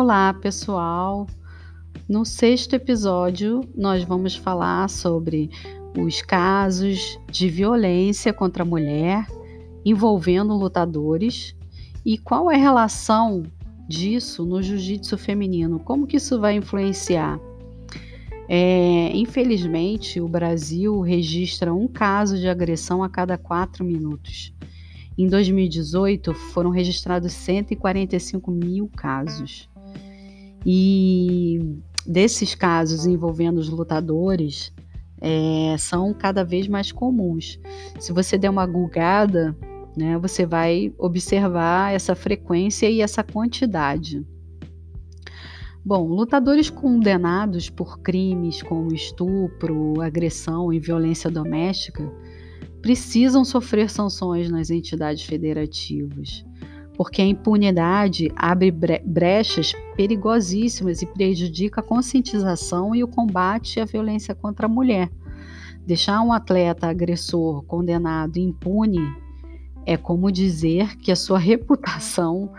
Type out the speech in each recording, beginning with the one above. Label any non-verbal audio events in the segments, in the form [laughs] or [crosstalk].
Olá, pessoal! No sexto episódio, nós vamos falar sobre os casos de violência contra a mulher envolvendo lutadores e qual é a relação disso no jiu-jitsu feminino, como que isso vai influenciar. É, infelizmente, o Brasil registra um caso de agressão a cada quatro minutos. Em 2018, foram registrados 145 mil casos. E desses casos envolvendo os lutadores é, são cada vez mais comuns. Se você der uma gulgada, né, você vai observar essa frequência e essa quantidade. Bom, lutadores condenados por crimes como estupro, agressão e violência doméstica precisam sofrer sanções nas entidades federativas porque a impunidade abre brechas perigosíssimas e prejudica a conscientização e o combate à violência contra a mulher. Deixar um atleta agressor condenado impune é como dizer que a sua [laughs] reputação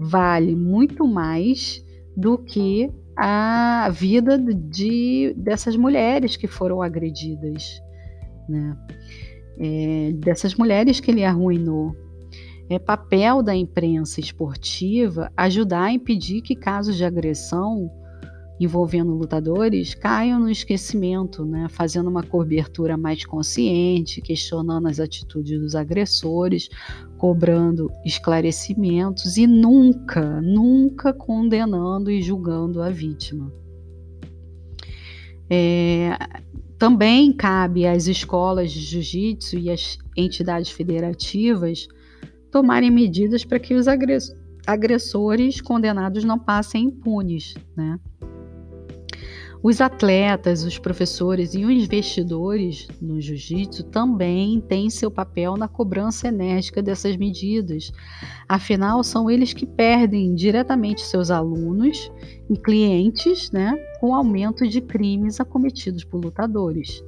vale muito mais do que a vida de, dessas mulheres que foram agredidas, né? É, dessas mulheres que ele arruinou. É papel da imprensa esportiva ajudar a impedir que casos de agressão envolvendo lutadores caiam no esquecimento, né? fazendo uma cobertura mais consciente, questionando as atitudes dos agressores, cobrando esclarecimentos e nunca, nunca condenando e julgando a vítima. É, também cabe às escolas de jiu-jitsu e às entidades federativas tomarem medidas para que os agressores condenados não passem impunes, né? Os atletas, os professores e os investidores no jiu-jitsu também têm seu papel na cobrança enérgica dessas medidas. Afinal, são eles que perdem diretamente seus alunos e clientes né, com aumento de crimes acometidos por lutadores.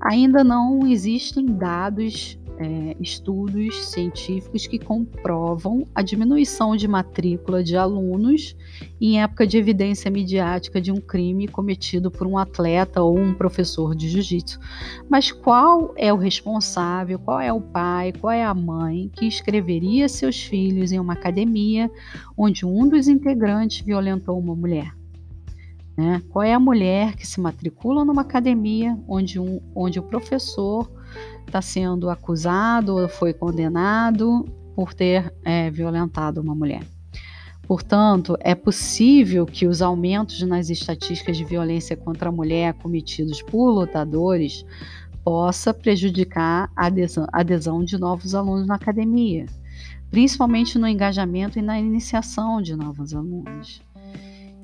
Ainda não existem dados é, estudos científicos que comprovam a diminuição de matrícula de alunos em época de evidência midiática de um crime cometido por um atleta ou um professor de jiu-jitsu. Mas qual é o responsável, qual é o pai, qual é a mãe que inscreveria seus filhos em uma academia onde um dos integrantes violentou uma mulher? Né? Qual é a mulher que se matricula numa academia onde, um, onde o professor está sendo acusado ou foi condenado por ter é, violentado uma mulher. Portanto, é possível que os aumentos nas estatísticas de violência contra a mulher cometidos por lutadores possa prejudicar a adesão, adesão de novos alunos na academia, principalmente no engajamento e na iniciação de novos alunos.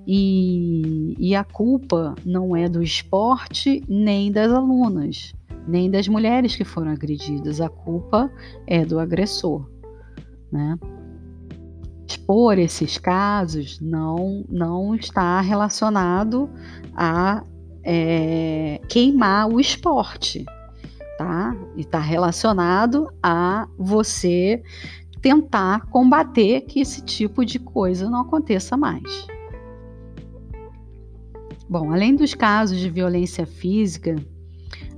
E, e a culpa não é do esporte nem das alunas nem das mulheres que foram agredidas. A culpa é do agressor, né? Expor esses casos não, não está relacionado a é, queimar o esporte, tá? E está relacionado a você tentar combater que esse tipo de coisa não aconteça mais. Bom, além dos casos de violência física,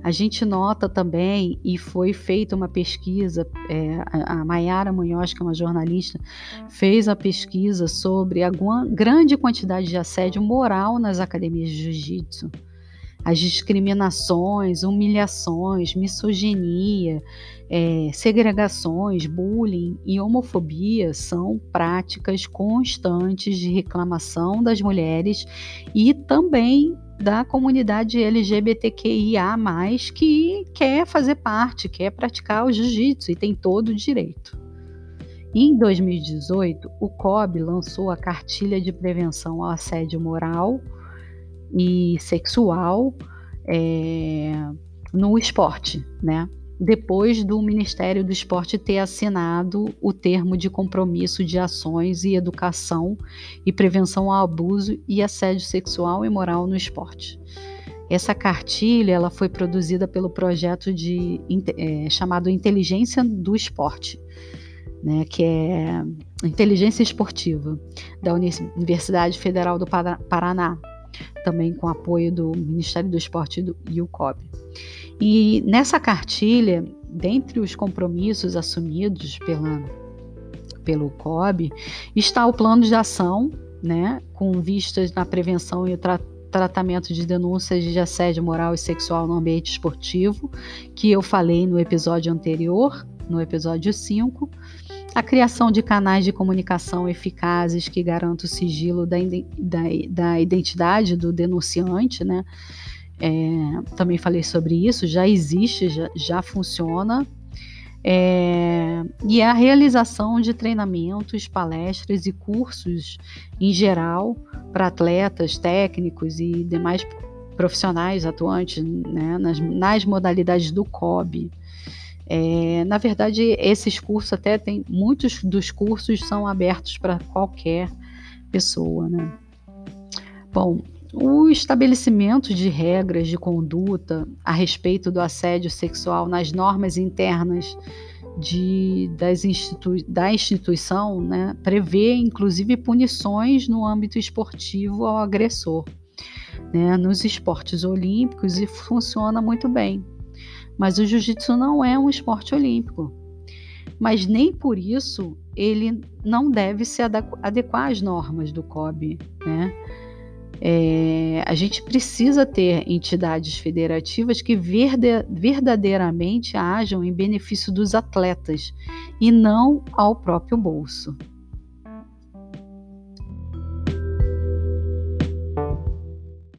a gente nota também, e foi feita uma pesquisa, é, a Mayara Munhoz, que é uma jornalista, fez a pesquisa sobre a grande quantidade de assédio moral nas academias de jiu-jitsu. As discriminações, humilhações, misoginia, é, segregações, bullying e homofobia são práticas constantes de reclamação das mulheres e também da comunidade LGBTQIA, que quer fazer parte, quer praticar o jiu-jitsu e tem todo o direito. Em 2018, o COB lançou a Cartilha de Prevenção ao Assédio Moral e Sexual é, no esporte, né? Depois do Ministério do Esporte ter assinado o termo de compromisso de ações e educação e prevenção ao abuso e assédio sexual e moral no esporte. Essa cartilha ela foi produzida pelo projeto de, é, chamado Inteligência do Esporte. né, que é Inteligência Esportiva, da Universidade Federal do Paraná, também com apoio do Ministério do Esporte e o COB. E nessa cartilha, dentre os compromissos assumidos pela, pelo COB, está o plano de ação, né, com vistas na prevenção e o tratamento tratamento de denúncias de assédio moral e sexual no ambiente esportivo, que eu falei no episódio anterior, no episódio 5, a criação de canais de comunicação eficazes que garantam o sigilo da, da, da identidade do denunciante, né? É, também falei sobre isso, já existe, já, já funciona. É, e a realização de treinamentos, palestras e cursos em geral para atletas, técnicos e demais profissionais atuantes né, nas, nas modalidades do COB. É, na verdade, esses cursos até tem muitos dos cursos são abertos para qualquer pessoa, né? Bom, o estabelecimento de regras de conduta a respeito do assédio sexual nas normas internas de, das institu da instituição né, prevê, inclusive, punições no âmbito esportivo ao agressor. Né, nos esportes olímpicos e funciona muito bem. Mas o jiu-jitsu não é um esporte olímpico. Mas nem por isso ele não deve se adequar às normas do COB. Né? É, a gente precisa ter entidades federativas que verde, verdadeiramente ajam em benefício dos atletas e não ao próprio bolso.